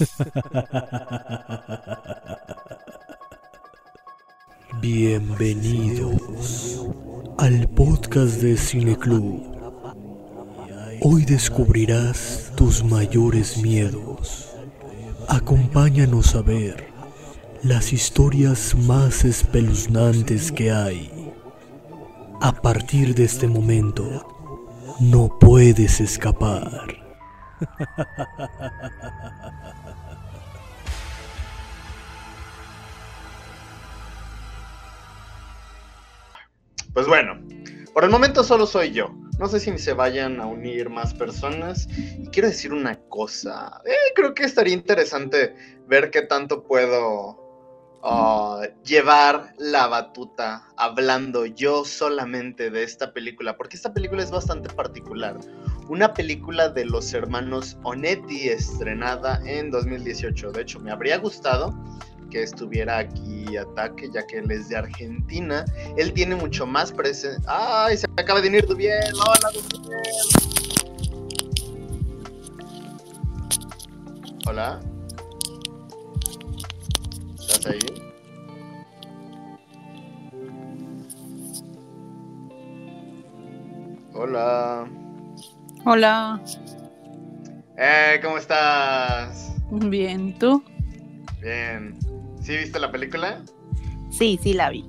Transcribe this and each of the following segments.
Bienvenidos al podcast de Cineclub. Hoy descubrirás tus mayores miedos. Acompáñanos a ver las historias más espeluznantes que hay. A partir de este momento, no puedes escapar. Pues bueno, por el momento solo soy yo. No sé si se vayan a unir más personas. Y quiero decir una cosa. Eh, creo que estaría interesante ver qué tanto puedo uh, llevar la batuta hablando yo solamente de esta película. Porque esta película es bastante particular. Una película de los hermanos Onetti estrenada en 2018. De hecho, me habría gustado que estuviera aquí Ataque, ya que él es de Argentina. Él tiene mucho más presencia. ¡Ay! Se acaba de unir bien. ¡Hola, Hola. ¿Estás ahí? Hola. Hola. Eh, ¿cómo estás? Bien, ¿tú? Bien. ¿Sí viste la película? Sí, sí la vi.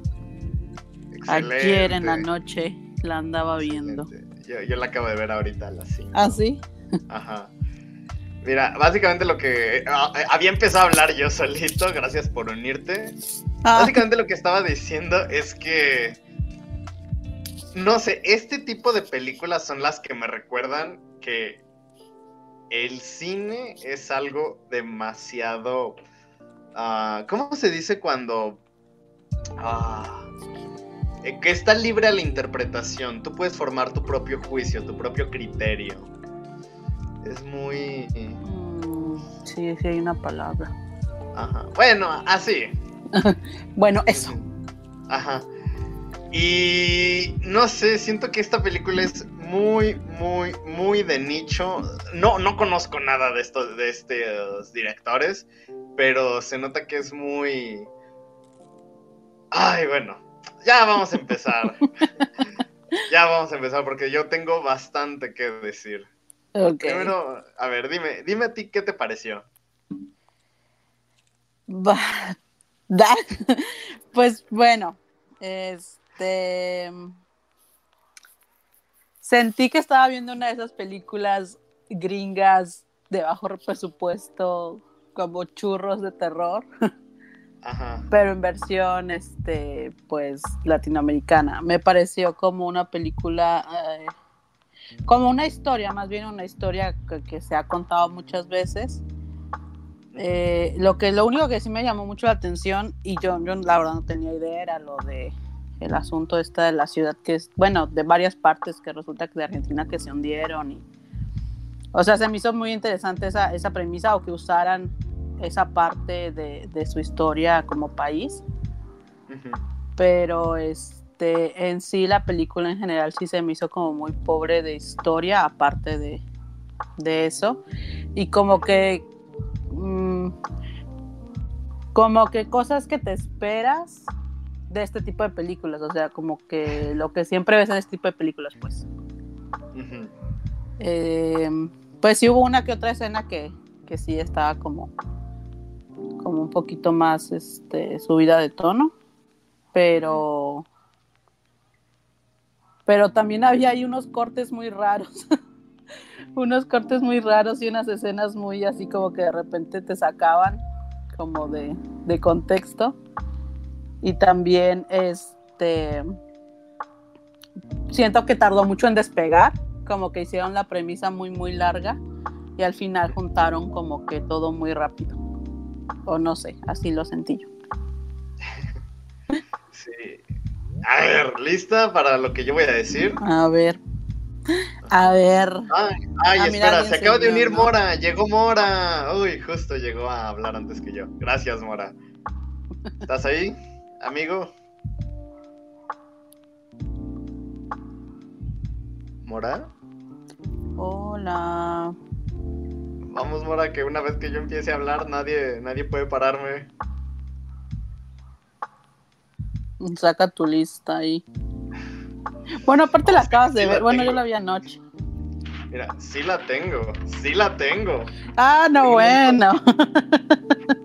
Ayer en la noche la andaba viendo. Yo, la acabo de ver ahorita a las 5. ¿Ah, sí? Ajá. Mira, básicamente lo que ah, eh, había empezado a hablar yo solito, gracias por unirte. Ah. Básicamente lo que estaba diciendo es que no sé, este tipo de películas son las que me recuerdan que el cine es algo demasiado Ah, ¿Cómo se dice cuando... Ah, eh, que está libre a la interpretación. Tú puedes formar tu propio juicio, tu propio criterio. Es muy... Mm, sí, sí hay una palabra. Ajá. Bueno, así. bueno, eso. Ajá. Y no sé, siento que esta película es muy, muy, muy de nicho. No, no conozco nada de estos, de estos directores pero se nota que es muy... Ay, bueno, ya vamos a empezar. ya vamos a empezar porque yo tengo bastante que decir. Primero, a ver, dime, dime a ti qué te pareció. pues bueno, este sentí que estaba viendo una de esas películas gringas de bajo presupuesto como churros de terror. Pero en versión, este, pues, latinoamericana. Me pareció como una película, eh, como una historia, más bien una historia que, se ha contado muchas veces. Eh, lo que lo único que sí me llamó mucho la atención y yo, yo la verdad no tenía idea era lo de el asunto esta de la ciudad que es bueno de varias partes que resulta que de Argentina que se hundieron y o sea, se me hizo muy interesante esa, esa premisa o que usaran esa parte de, de su historia como país. Pero este, en sí la película en general sí se me hizo como muy pobre de historia, aparte de, de eso. Y como que... Mm, como que cosas que te esperas de este tipo de películas, o sea, como que lo que siempre ves en este tipo de películas, pues. Em, pues sí hubo una que otra escena que, que sí estaba como, como un poquito más este, subida de tono, pero, pero también había ahí unos cortes muy raros, unos cortes muy raros y unas escenas muy así como que de repente te sacaban como de, de contexto y también este siento que tardó mucho en despegar como que hicieron la premisa muy, muy larga y al final juntaron como que todo muy rápido. O no sé, así lo sentí yo. Sí. A ver, ¿lista para lo que yo voy a decir? A ver. A ver. Ay, ay ah, espera, se acaba de unir Mora. Llegó Mora. Uy, justo llegó a hablar antes que yo. Gracias, Mora. ¿Estás ahí, amigo? ¿Mora? Hola. Vamos, Mora, que una vez que yo empiece a hablar, nadie, nadie puede pararme. Saca tu lista ahí. Bueno, aparte la acabas de ver. Bueno, yo la vi anoche. Mira, sí la tengo, sí la tengo. Ah, no, bueno.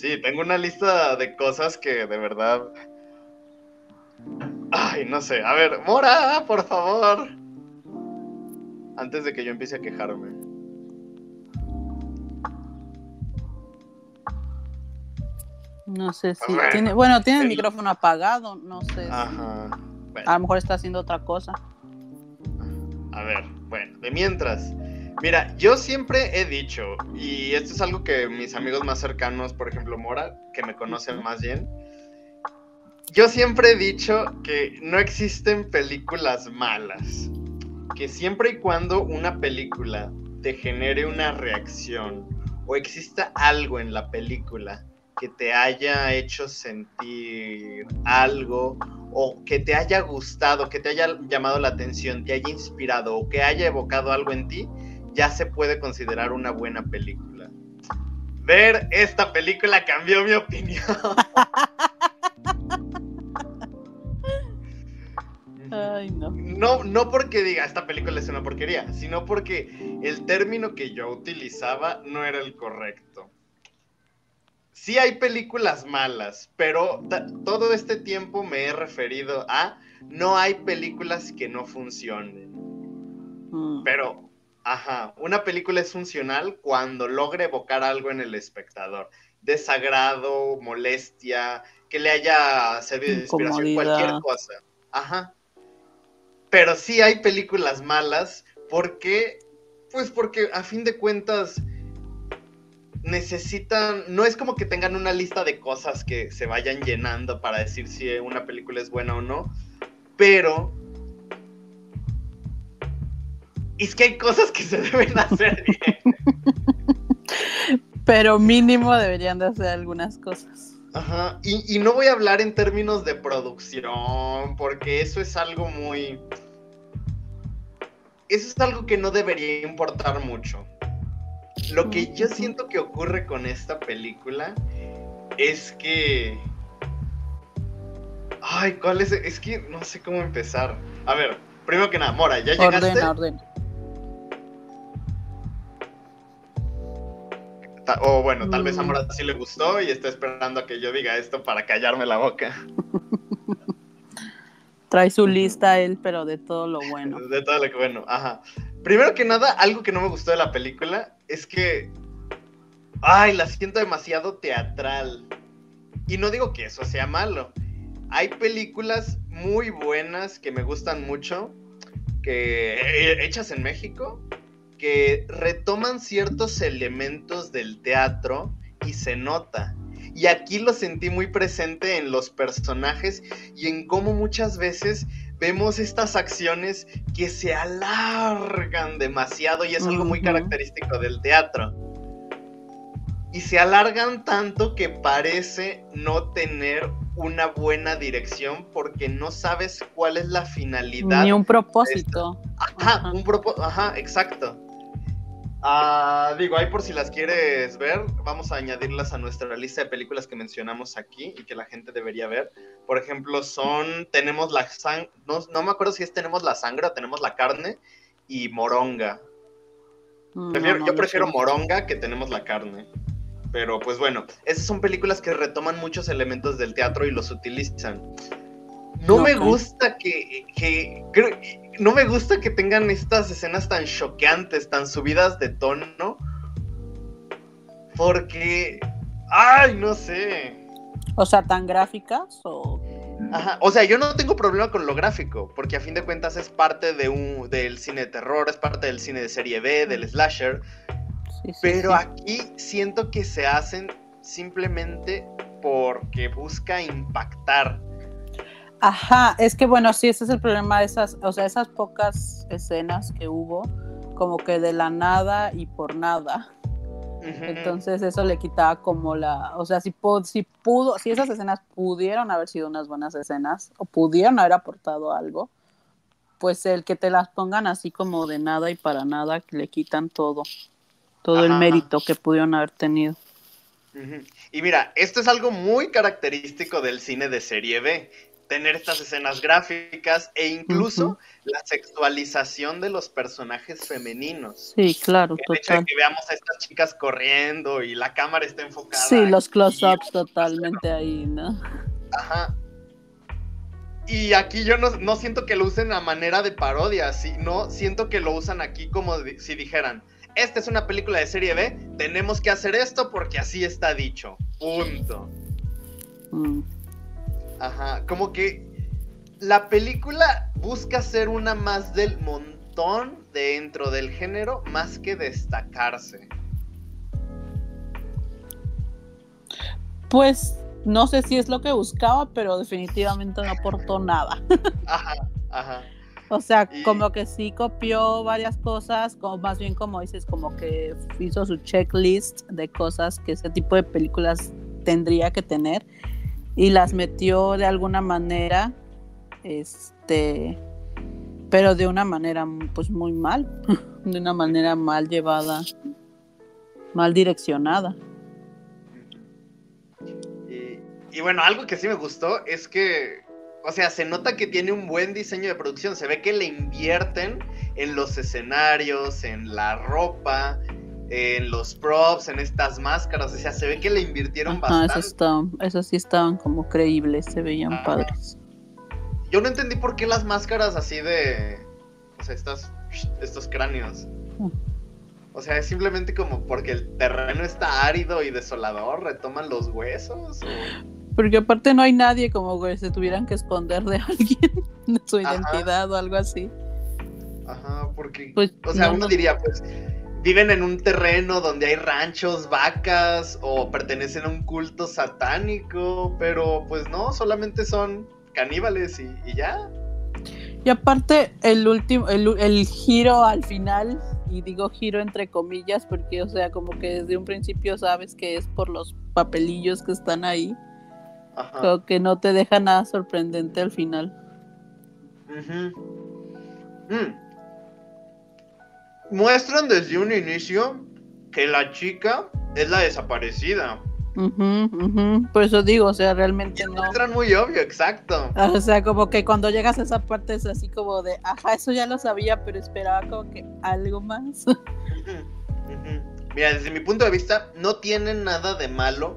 Sí, tengo una lista de cosas que de verdad. Ay, no sé. A ver, Mora, por favor. Antes de que yo empiece a quejarme. No sé si tiene, bueno, tiene el micrófono apagado, no sé. Ajá. A lo mejor está haciendo otra cosa. A ver, bueno, de mientras. Mira, yo siempre he dicho, y esto es algo que mis amigos más cercanos, por ejemplo Mora, que me conocen más bien, yo siempre he dicho que no existen películas malas. Que siempre y cuando una película te genere una reacción o exista algo en la película que te haya hecho sentir algo o que te haya gustado, que te haya llamado la atención, te haya inspirado o que haya evocado algo en ti, ya se puede considerar una buena película. Ver esta película cambió mi opinión. Ay, no. no. No porque diga esta película es una porquería, sino porque el término que yo utilizaba no era el correcto sí hay películas malas, pero todo este tiempo me he referido a no hay películas que no funcionen. Mm. Pero, ajá, una película es funcional cuando logra evocar algo en el espectador. Desagrado, molestia, que le haya servido de inspiración, cualquier cosa. Ajá. Pero sí hay películas malas porque, pues porque a fin de cuentas necesitan, no es como que tengan una lista de cosas que se vayan llenando para decir si una película es buena o no, pero es que hay cosas que se deben hacer bien. pero mínimo deberían de hacer algunas cosas. Ajá, y, y no voy a hablar en términos de producción, porque eso es algo muy... Eso es algo que no debería importar mucho. Lo que yo siento que ocurre con esta película es que. Ay, ¿cuál es? Es que no sé cómo empezar. A ver, primero que nada, Mora, ¿ya llegaste? Ordena, ordena. O bueno, tal vez a Mora sí le gustó y está esperando a que yo diga esto para callarme la boca. Trae su lista él, pero de todo lo bueno. De todo lo que bueno, ajá. Primero que nada, algo que no me gustó de la película es que. Ay, la siento demasiado teatral. Y no digo que eso sea malo. Hay películas muy buenas que me gustan mucho, que eh, hechas en México, que retoman ciertos elementos del teatro y se nota. Y aquí lo sentí muy presente en los personajes y en cómo muchas veces vemos estas acciones que se alargan demasiado y es algo muy característico del teatro. Y se alargan tanto que parece no tener una buena dirección porque no sabes cuál es la finalidad. Ni un propósito. Ajá, un propósito, ajá, exacto. Ah, digo, ahí por si las quieres ver, vamos a añadirlas a nuestra lista de películas que mencionamos aquí y que la gente debería ver. Por ejemplo, son, tenemos la sangre, no, me acuerdo si es tenemos la sangre o tenemos la carne y moronga. Mm, yo prefiero moronga que tenemos la carne. Pero pues bueno, esas son películas que retoman muchos elementos del teatro y los utilizan. No me gusta que, que, no me gusta que tengan estas escenas tan choqueantes, tan subidas de tono. Porque, ay, no sé. O sea, tan gráficas o Ajá. O sea, yo no tengo problema con lo gráfico, porque a fin de cuentas es parte de un, del cine de terror, es parte del cine de serie B, del slasher. pero aquí siento que se hacen simplemente porque busca impactar. Ajá, es que bueno, sí, ese es el problema de esas, o sea, esas pocas escenas que hubo, como que de la nada y por nada. Entonces eso le quitaba como la, o sea, si, si pudo, si esas escenas pudieron haber sido unas buenas escenas o pudieron haber aportado algo, pues el que te las pongan así como de nada y para nada, le quitan todo. todo el mérito que pudieron haber tenido. Y mira, esto es algo muy característico del cine de serie B, tener estas escenas gráficas e incluso la sexualización de los personajes femeninos. Sí, claro, el Hecho de que veamos a estas chicas corriendo y la cámara está enfocada. Sí, los close-ups totalmente ahí, ¿no? Ajá. Y aquí yo no, siento que lo usen a manera de parodia, sino siento que lo usan aquí como si dijeran, esta es una película de serie B, tenemos que hacer esto porque así está dicho. Punto. Mm. Ajá, como que la película busca ser una más del montón dentro del género más que destacarse. Pues no sé si es lo que buscaba, pero definitivamente no aportó nada. Ajá, ajá. O sea, como que sí copió varias cosas, como más bien como dices, como que hizo su checklist de cosas que ese tipo de películas tendría que tener y las metió de alguna manera, este, pero de una manera pues muy mal, de una manera mal llevada, mal direccionada. y bueno, algo que sí me gustó es que o sea, se nota que tiene un buen diseño de producción. Se ve que le invierten en los escenarios, en la ropa, en los props, en estas máscaras. O sea, se ve que le invirtieron bastante. Eso, sí estaban como creíbles, se veían padres. Yo no entendí por qué las máscaras así de. O sea, estos, estos cráneos. O sea, es simplemente como porque el terreno está árido y desolador, retoman los huesos. O... Porque aparte no hay nadie como que se tuvieran que esconder de alguien, de su identidad o algo así. Ajá, porque, pues, o sea, uno diría, pues, viven en un terreno donde hay ranchos, vacas, o pertenecen a un culto satánico, pero pues no, solamente son caníbales y, ya. Y aparte, el último, el, el, giro al final, y digo giro entre comillas, porque, o sea, como que desde un principio sabes que es por los papelillos que están ahí que no te deja nada sorprendente al final. Mm. Muestran desde un inicio que la chica es la desaparecida. Por eso digo, o sea, realmente no. Muestran muy obvio, exacto. O sea, como que cuando llegas a esa parte es así como de, ajá, eso ya lo sabía, pero esperaba como que algo más. Mira, desde mi punto de vista, no tiene nada de malo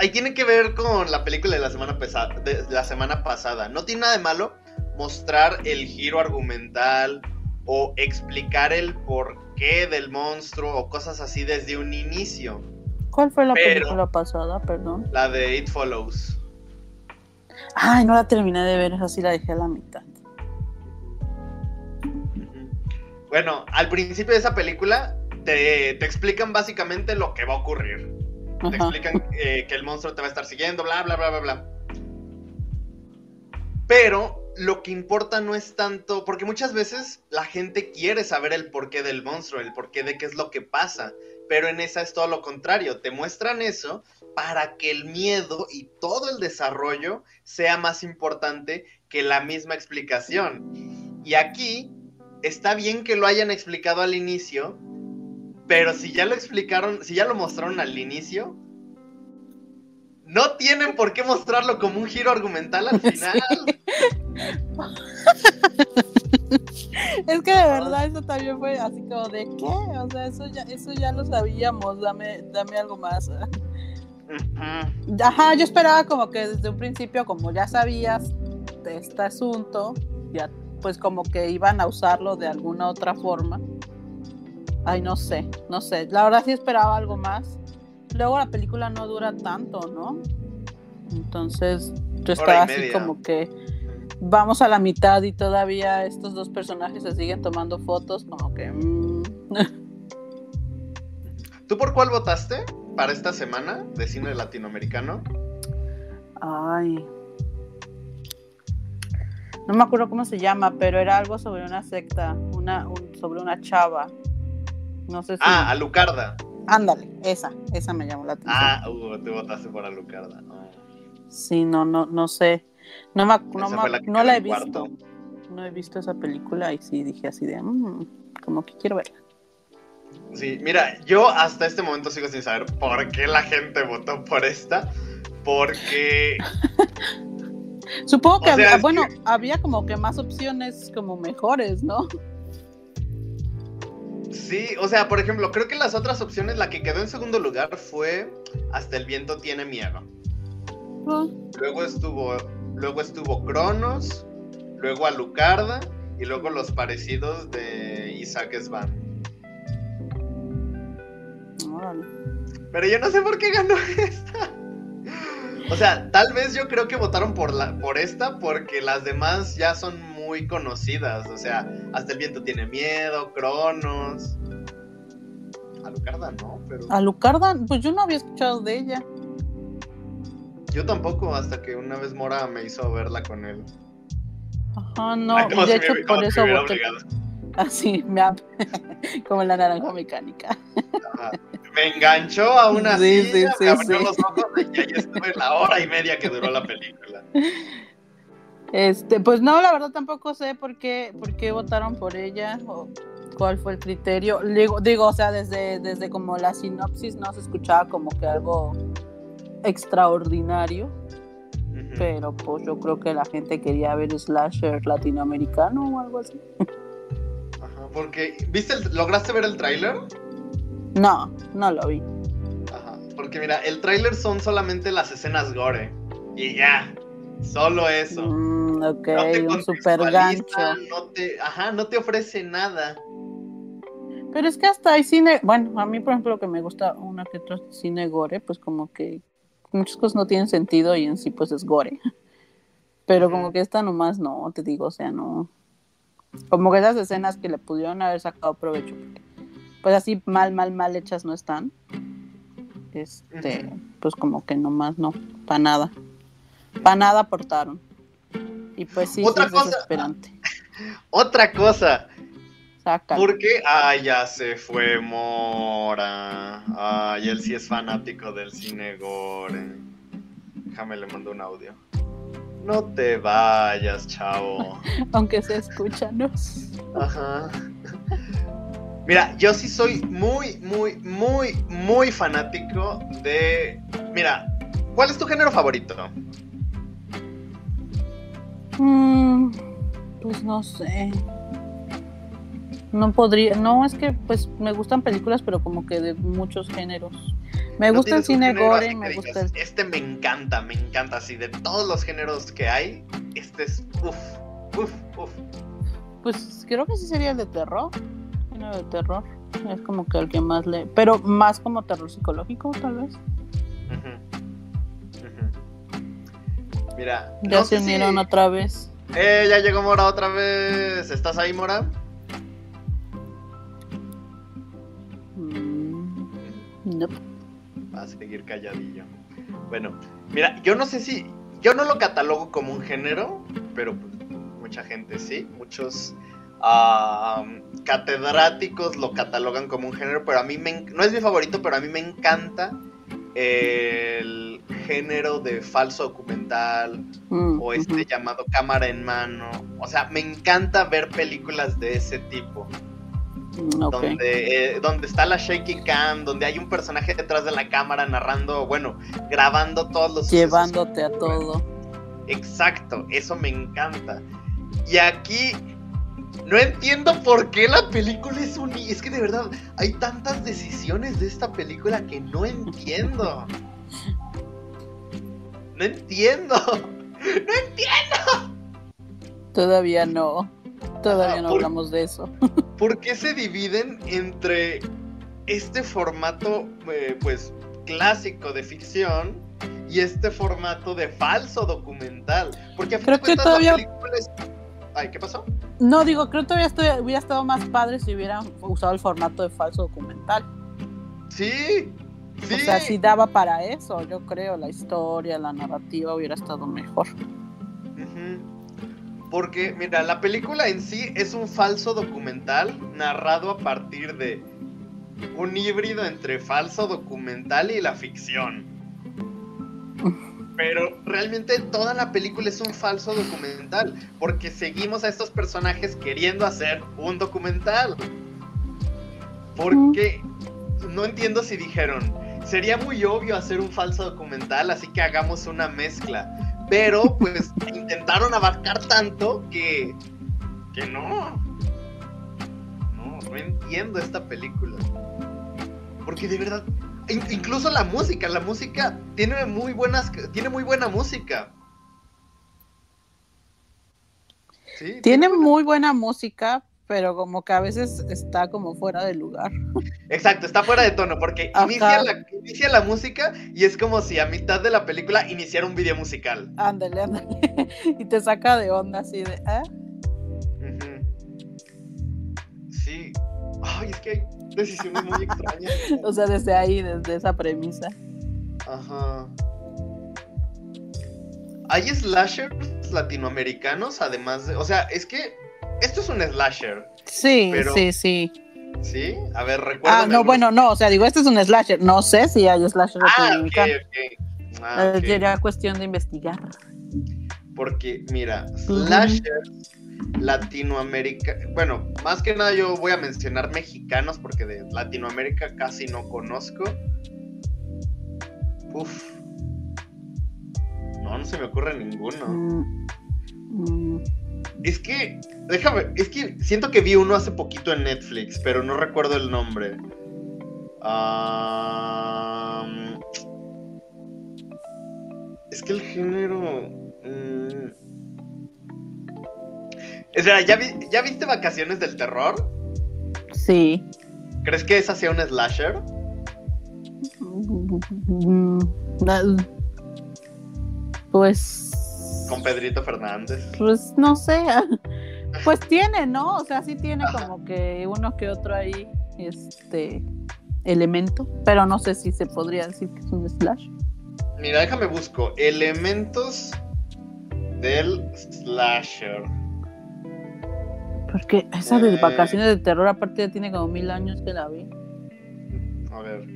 ahí tiene que ver con la película de la semana, de la semana pasada. No tiene nada de malo mostrar el giro argumental o explicar el porqué del monstruo o cosas así desde un inicio. ¿Cuál fue la película pasada, perdón? La de It Follows. Ay, no la terminé de ver, así la dejé a la mitad. Bueno, al principio de esa película te, te explican básicamente lo que va a ocurrir. Te explican eh, que el monstruo te va a estar siguiendo, bla, bla, bla, bla, bla. Pero lo que importa no es tanto, porque muchas veces la gente quiere saber el porqué del monstruo, el porqué de qué es lo que pasa, pero en esa es todo lo contrario, te muestran eso para que el miedo y todo el desarrollo sea más importante que la misma explicación. Y aquí está bien que lo hayan explicado al inicio, pero si ya lo explicaron, si ya lo mostraron al inicio, no tienen por qué mostrarlo como un giro argumental al final. es que de verdad eso también fue así como de qué, o sea, eso ya, eso ya lo sabíamos, dame, dame algo más. Ajá, yo esperaba como que desde un principio, como ya sabías de este asunto, ya pues como que iban a usarlo de alguna otra forma. Ay, no sé, no sé. La verdad sí esperaba algo más. Luego la película no dura tanto, ¿no? Entonces yo estaba así como que vamos a la mitad y todavía estos dos personajes se siguen tomando fotos, como que... Mm. ¿Tú por cuál votaste para esta semana de cine latinoamericano? Ay. No me acuerdo cómo se llama, pero era algo sobre una secta, una, sobre una chava no sé si. Ah, Alucarda. Ándale, esa, esa me llamó la atención. Ah, uh, te votaste por Alucarda. No. Sí, no, no, no sé. No, me, no, la, he visto. No he visto esa película y sí dije así de, mmm, como que quiero verla. Sí, mira, yo hasta este momento sigo sin saber por qué la gente votó por esta. Porque. Supongo que, había, bueno, había como que más opciones como mejores, ¿no? Sí, o sea, por ejemplo, creo que las otras opciones, la que quedó en segundo lugar fue Hasta el viento tiene miedo. Ah. Luego estuvo, luego estuvo Cronos, luego Alucarda y luego los parecidos de Isaac Svan. Pero yo no sé por qué ganó esta. O sea, tal vez yo creo que votaron por, la, por esta porque las demás ya son muy conocidas. O sea, Hasta el viento tiene miedo, Cronos. Alucarda, ¿no? Pero... Alucarda, pues yo no había escuchado de ella. Yo tampoco, hasta que una vez Mora me hizo verla con él. Ajá, no, de hecho por eso voté. Así, me como la naranja mecánica. Me enganchó a una sí, silla, sí, me abrió los ojos y estuve la hora y media que duró la película. Este, pues no, la verdad tampoco sé por qué, por qué votaron por ella o cuál fue el criterio. Digo, digo, o sea, desde, desde como la sinopsis no se escuchaba como que algo extraordinario. Pero pues yo creo que la gente quería ver slasher latinoamericano o algo así. Ajá, porque, ¿viste ¿lograste ver el tráiler? No, no lo vi. Ajá, porque mira, el tráiler son solamente las escenas gore. Y ya, solo eso. Mm, ok, un super gancho. No te, ajá, no te ofrece nada. Pero es que hasta hay cine, bueno, a mí por ejemplo que me gusta una que otra cine gore, pues como que muchas cosas no tienen sentido y en sí pues es gore. Pero como que esta nomás no, te digo, o sea, no. Como que esas escenas que le pudieron haber sacado provecho, pues así mal, mal, mal hechas no están. Este, pues como que nomás no, para nada. Para nada aportaron. Y pues sí, Otra cosa. desesperante. Otra cosa. Porque, ay, ya se fue Mora. Ay, él sí es fanático del cine gore. Déjame le mando un audio. No te vayas, chavo. Aunque se escucha, ¿no? Ajá. Mira, yo sí soy muy, muy, muy, muy fanático de. Mira, ¿cuál es tu género favorito? Mm, pues no sé. No podría, no es que pues me gustan películas, pero como que de muchos géneros. Me gusta el cine gore, me gusta el... Este me encanta, me encanta, así de todos los géneros que hay, este es uff, uff, uff. Pues creo que sí sería el de terror, género de terror. Es como que el que más le... Pero más como terror psicológico, tal vez. Mira. Ya se unieron otra vez. Eh, ya llegó Mora otra vez. ¿Estás ahí, Mora? No. Va a seguir calladillo. Bueno, mira, yo no sé si. Yo no lo catalogo como un género, pero pues, mucha gente sí. Muchos catedráticos lo catalogan como un género, pero a mí me, no es mi favorito, pero a mí me encanta el género de falso documental mm, o este llamado cámara en mano. O sea, me encanta ver películas de ese tipo. Donde, eh, donde está la shaky cam, donde hay un personaje detrás de la cámara narrando, bueno, grabando todos los... Llevándote a todo. Exacto, eso me encanta. Y aquí no entiendo por qué la película es un... Es que de verdad, hay tantas decisiones de esta película que no entiendo. No entiendo. No entiendo. Todavía no. Todavía no hablamos de eso. ¿Por qué se dividen entre este formato, eh, pues, clásico de ficción y este formato de falso documental? Porque a creo que todavía... Ay, ¿qué pasó? No, digo, creo que todavía hubiera estado más padre si hubieran usado el formato de falso documental. Sí, Sí. O sea, si daba para eso, yo creo, la historia, la narrativa hubiera estado mejor. Porque, mira, la película en sí es un falso documental narrado a partir de un híbrido entre falso documental y la ficción. Pero realmente toda la película es un falso documental, porque seguimos a estos personajes queriendo hacer un documental. Porque no entiendo si dijeron, sería muy obvio hacer un falso documental, así que hagamos una mezcla. Pero pues intentaron abarcar tanto que, que no. No, no entiendo esta película. Porque de verdad, incluso la música, la música tiene muy buenas, tiene muy buena música. tiene muy buena música, pero como que a veces está como fuera de lugar. Exacto, está fuera de tono, porque inicia la, música y es como si a mitad de la película iniciara un video musical. Ándale, ándale. y te saca de onda así de, ¿eh? Sí. Ay, es que hay decisiones muy extrañas. o sea, desde ahí, desde esa premisa. Ajá. ¿Hay slashers latinoamericanos además de... O sea, es que esto es un slasher. Sí, sí, sí. ¿Sí? A ver, recuerda. Ah, no, bueno, no, o sea, digo, este es un slasher. No sé si hay slasher ah, okay, okay. Ah, eh, Sería cuestión de investigar. Porque, mira, slashers Latinoamérica, bueno, más que nada yo voy a mencionar mexicanos porque de Latinoamérica casi no conozco. Uf. No, no se me ocurre ninguno. Mm, mm. Es que, déjame, es que siento que vi uno hace poquito en Netflix, pero no recuerdo el nombre. es que el género... Mm, o sea, ¿ya, ¿ya viste Vacaciones del Terror? Sí. ¿Crees que esa sea un slasher? Pues con Pedrito Fernández. Pues no sé. Pues tiene, ¿no? O sea, sí tiene como que uno que otro ahí, este elemento, pero no sé si se podría decir que es un slash. Mira, déjame busco elementos del slasher. Porque esa de eh. vacaciones de terror aparte ya tiene como mil años que la vi. A ver.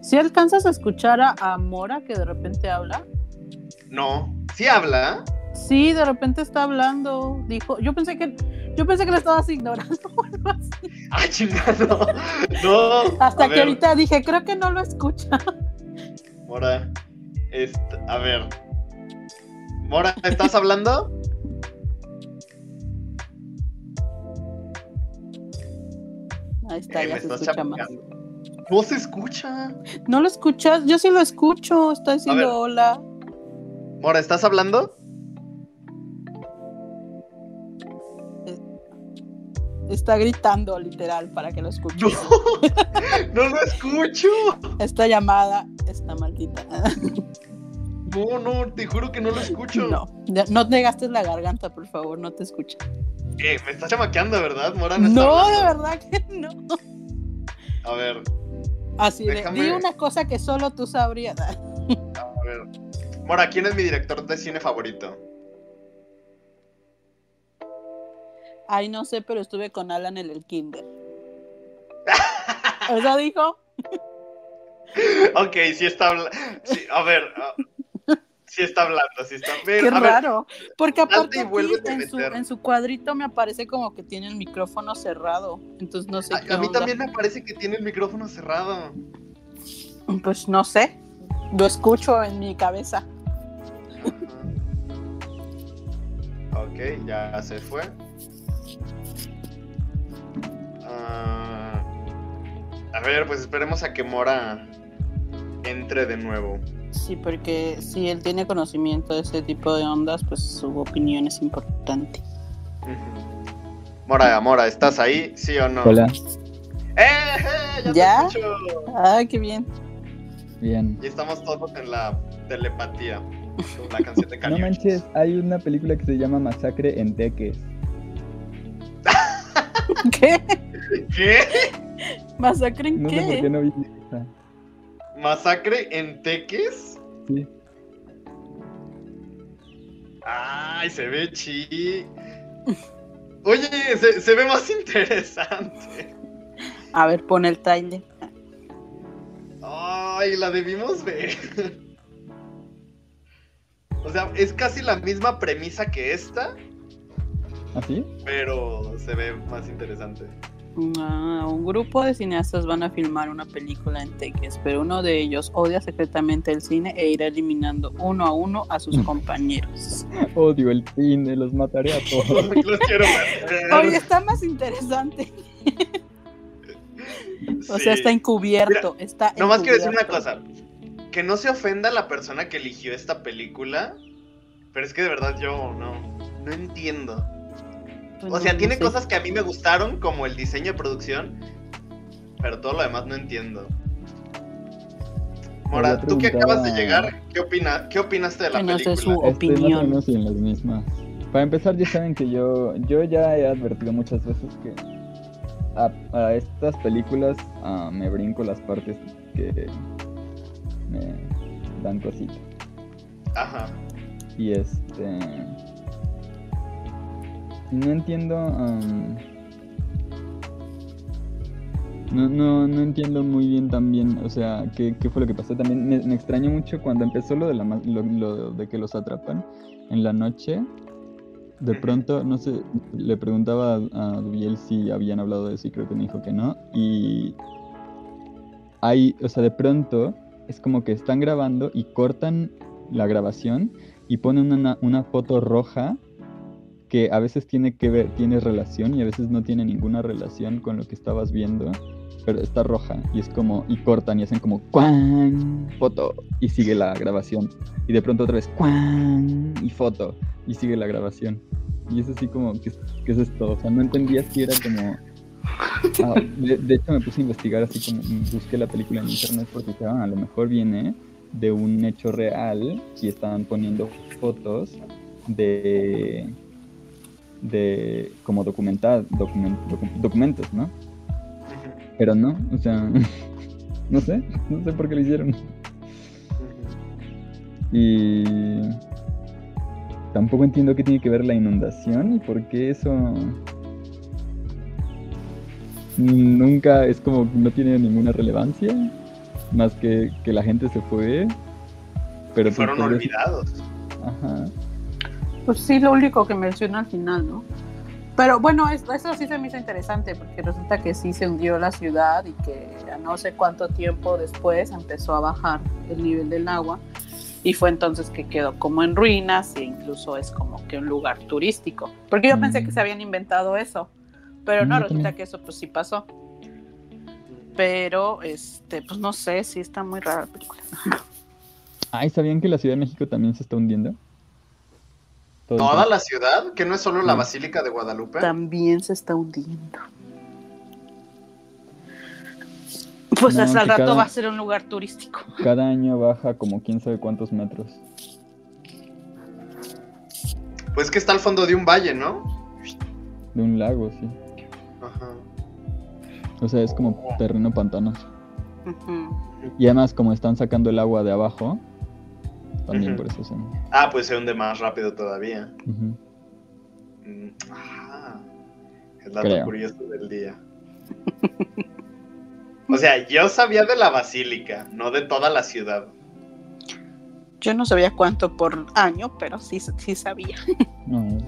Si alcanzas a escuchar a Mora que de repente habla. No. ¿Sí habla? Sí, de repente está hablando. Dijo, yo pensé que yo pensé que le estabas ignorando o algo así. Ay, chingado. No. Hasta que ahorita dije, creo que no lo escucha. Mora, a ver. Mora, ¿estás hablando? Ahí está, eh, ya se escucha más. No se escucha. No lo escuchas, yo sí lo escucho, está diciendo hola. Mora, ¿estás hablando? Está gritando literal para que lo escuche. No, lo escucho. Esta llamada está maldita. No, no, te juro que no lo escucho. No, no te gastes la garganta, por favor, no te escucha. Eh, me estás chamaqueando, ¿verdad, Mora? No, de verdad que no. A ver. Así de, di una cosa que solo tú sabrías. A ver. Mora, ¿quién es mi director de cine favorito? Ay, no sé, pero estuve con Alan en el kinder. ¿Eso dijo? ok, sí está hablando. a ver, uh, sí está hablando, sí está Qué raro. porque aparte en, su, en, su, cuadrito me aparece como que tiene el micrófono cerrado. Entonces no sé a, a mí también me parece que tiene el micrófono cerrado. Pues no sé. Lo escucho en mi cabeza. Ok, ya se fue. Ah, a ver, pues esperemos a que Mora entre de nuevo. Sí, porque si él tiene conocimiento de ese tipo de ondas, pues su opinión es importante. Mora, Mora, ¿estás ahí? ¿Sí o no? Hola. ¡Eh! eh ¿Ya? Ay, qué bien. Bien. Y estamos todos en la telepatía. La canción de No manches, hay una película que se llama Masacre en Teques. ¿Qué? ¿Qué? ¿Masacre en no qué? No sé por qué no vi ¿Masacre en Teques? Sí. Ay, se ve chi. Oye, se, se ve más interesante. A ver, pon el trailer. Ay, la debimos ver. O sea, es casi la misma premisa que esta. ¿Así? ¿Ah, pero se ve más interesante. Ah, un grupo de cineastas van a filmar una película en Teques, pero uno de ellos odia secretamente el cine e irá eliminando uno a uno a sus compañeros. Odio el cine, los mataré a todos. los quiero Oye, está más interesante. O sea, está encubierto. está nomás quiero decir una cosa. Que no se ofenda la persona que eligió esta película. Pero es que de verdad yo no, no entiendo. Pues o sea, tiene cosas que a mí me gustaron, como el diseño de producción, pero todo lo demás no entiendo. Mora, tú que acabas de llegar, ¿qué, opina, ¿qué opinaste de la película? No sé su opinión. Más las mismas. Para empezar, ya saben que yo, yo ya he advertido muchas veces que a, estas películas ah, me brinco las partes que me dan cosita. Ajá. Y este no entiendo. no, no, no entiendo muy bien también, o sea, qué, qué fue lo que pasó. También me, me, extrañó mucho cuando empezó lo de, la, lo, de que los atrapan en la noche. De pronto, no sé, le preguntaba a, Dubiel si habían hablado de eso y creo que me dijo que no. Y hay, o sea, de pronto es como que están grabando y cortan la grabación y ponen una, una foto roja que a veces tiene que ver, tiene relación y a veces no tiene ninguna relación con lo que estabas viendo, pero está roja y es como, y cortan y hacen como, ¡cuán! Foto, y sigue la grabación. Y de pronto otra vez, ¡cuán! Y foto, y sigue la grabación. Y es así como, ¿qué, es esto? O sea, no entendía si era como... Ah, de, hecho me puse a investigar así como, busqué la película en internet porque ah, a lo mejor viene de un hecho real y estaban poniendo fotos de de como documentar documentos, ¿no? Pero no, o sea, no sé, no sé por qué lo hicieron. Y tampoco entiendo qué tiene que ver la inundación y por qué eso nunca es como no tiene ninguna relevancia, más que que la gente se fue. Pero fueron olvidados. Ajá. Pues sí, lo único que menciona al final, ¿no? Pero bueno, eso, sí se me hizo interesante porque resulta que sí se hundió la ciudad y que a no sé cuánto tiempo después empezó a bajar el nivel del agua y fue entonces que quedó como en ruinas e incluso es como que un lugar turístico. Porque yo pensé que se habían inventado eso, pero no, resulta que eso pues sí pasó. Pero, este, pues no sé, sí está muy rara la película. Ay, ¿sabían que la Ciudad de México también se está hundiendo? ¿Toda la ciudad? ¿Que no es solo la Basílica de Guadalupe? También se está hundiendo. Pues hasta el rato va a ser un lugar turístico. Cada año baja como quién sabe cuántos metros. Pues que está al fondo de un valle, ¿no? De un lago, sí. Ajá. O sea, es como terreno pantanoso. Y además, como están sacando el agua de abajo, también por eso Ah, pues se hunde más rápido todavía. Mm, ah, el dato curioso del día. o sea, yo sabía de la basílica, no de toda la ciudad. Yo no sabía cuánto por año, pero sí, sí sabía. no.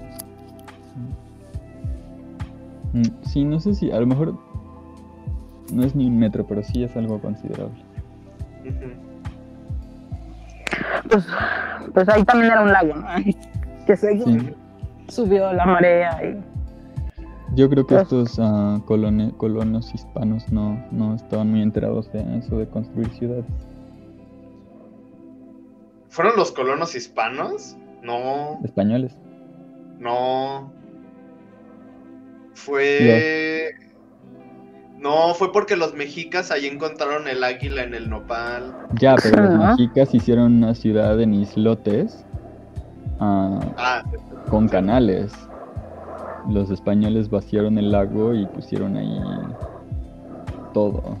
Mm, sí, no sé si a lo mejor no es ni un metro, pero sí es algo considerable. pues, pues ahí también era un lago, ¿no? que se subió la marea. Y... Yo creo que pues estos uh, colonos hispanos no, no estaban muy enterados de eso de construir ciudades. ¿Fueron los colonos hispanos? No. ¿Españoles? No. Fue. No, fue porque los mexicas ahí encontraron el águila en el nopal. Ya, pero los mexicas hicieron una ciudad en islotes ah, ah, con canales. Los españoles vaciaron el lago y pusieron ahí todo.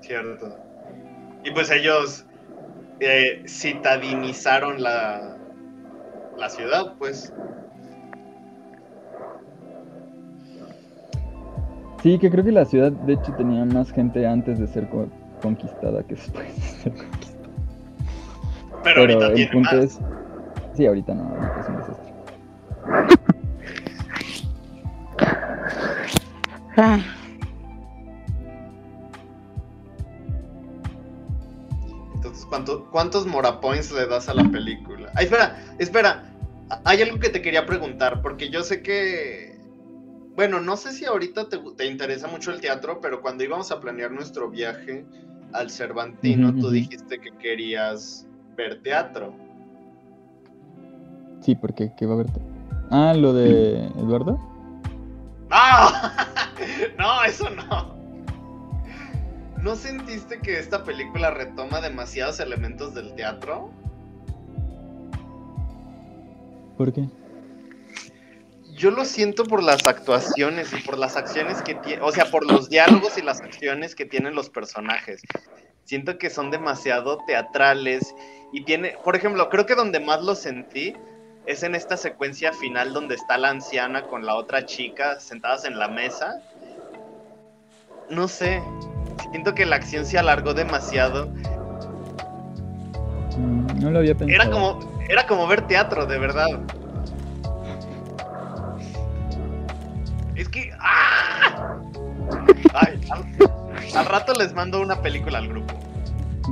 Cierto. Y pues ellos eh, citadinizaron la, la ciudad, pues. Sí, que creo que la ciudad de hecho tenía más gente antes de ser conquistada que después de ser conquistada. Pero, ahorita el tiene punto es. Sí, ahorita no, ahorita es un desastre. Ah. Entonces, ¿cuántos Morapoints le das a la película? Ay, espera, espera. Hay algo que te quería preguntar, porque yo sé que. Bueno, no sé si ahorita te, interesa mucho el teatro, pero cuando íbamos a planear nuestro viaje al Cervantino, tú dijiste que querías ver teatro. Sí, porque ¿qué va a verte? Ah, lo de Eduardo. ¡Ah! no, eso no. ¿No sentiste que esta película retoma demasiados elementos del teatro? ¿Por qué? Yo lo siento por las actuaciones y por las acciones que tiene, o sea, por los diálogos y las acciones que tienen los personajes. Siento que son demasiado teatrales y tiene, por ejemplo, creo que donde más lo sentí es en esta secuencia final donde está la anciana con la otra chica sentadas en la mesa. No sé, siento que la acción se alargó demasiado. Mm, no lo había pensado. Era como, era como ver teatro, de verdad. Es que. ¡ah! Ay, al, rato les mando una película al grupo.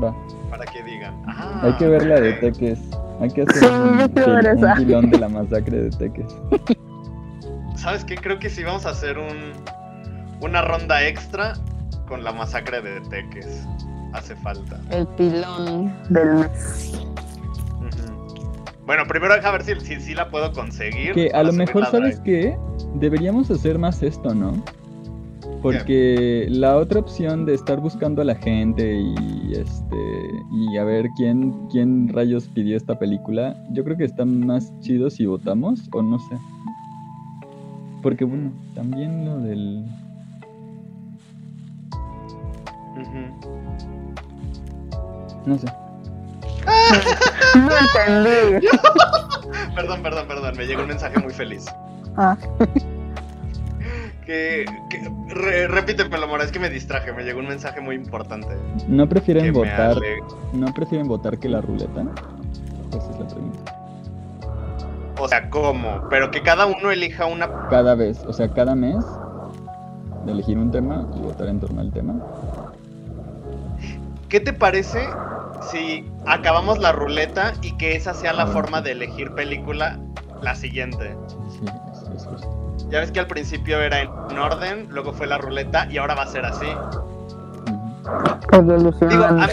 Va. Para que digan. Ah, Hay que ver la de Teques. Hay que hacer un, un, de la masacre de Teques. ¿Sabes qué? Creo que sí vamos a hacer un, una ronda extra con la masacre de Teques. Hace falta. El pilón del mes. Bueno, primero deja ver si, si, la puedo conseguir. Que a lo mejor, ¿sabes qué? Deberíamos hacer más esto, ¿no? Porque la otra opción de estar buscando a la gente y este y a ver quién quién rayos pidió esta película, yo creo que está más chido si votamos o no sé. Porque bueno, también lo del No sé. no entendí. perdón, perdón, perdón. Me llegó un mensaje muy feliz. Ah. Que, que repítemelo, Mora, es que me distraje, me llegó un mensaje muy importante. ¿No prefieren votar? ¿No prefieren votar que la ruleta? Esa es la pregunta. O sea, ¿cómo? Pero que cada uno elija una. Cada vez, o sea, cada mes de elegir un tema y votar en torno al tema. ¿Qué te parece si acabamos la ruleta y que esa sea la forma de elegir película la siguiente? Sí, Ya ves que al principio era en orden, luego fue la ruleta y ahora va a ser así. Digo, a mí...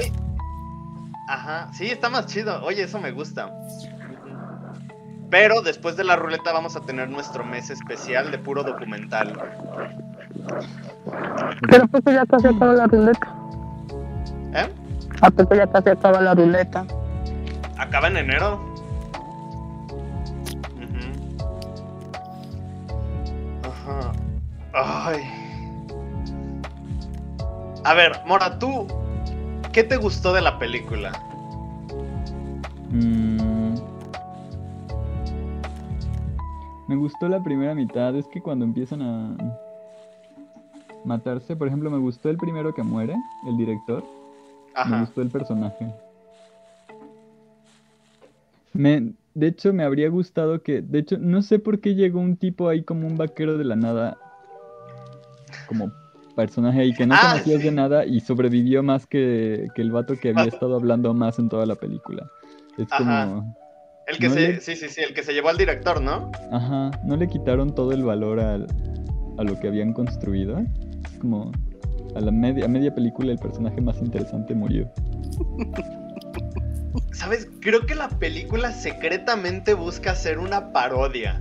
Ajá, sí, está más chido. Oye, eso me gusta. Pero después de la ruleta vamos a tener nuestro mes especial de puro documental. Pero pues ya casi acaba la ruleta. ¿Eh? A que ya casi acaba la ruleta. Acaba en enero. Ay. A ver, Mora, tú, ¿qué te gustó de la película? Mm. Me gustó la primera mitad. Es que cuando empiezan a matarse, por ejemplo, me gustó el primero que muere, el director. Me gustó el personaje. Me, de hecho, me habría gustado que. De hecho, no sé por qué llegó un tipo ahí como un vaquero de la nada. Como personaje ahí que no ah, conocías de nada y sobrevivió más que, el vato que había estado hablando más en toda la película. Es como. El que se, sí, sí, sí, el que se llevó al director, ¿no? Ajá, no le quitaron todo el valor al, a lo que habían construido. Es como, a la media, media película el personaje más interesante murió. ¿Sabes? Creo que la película secretamente busca hacer una parodia.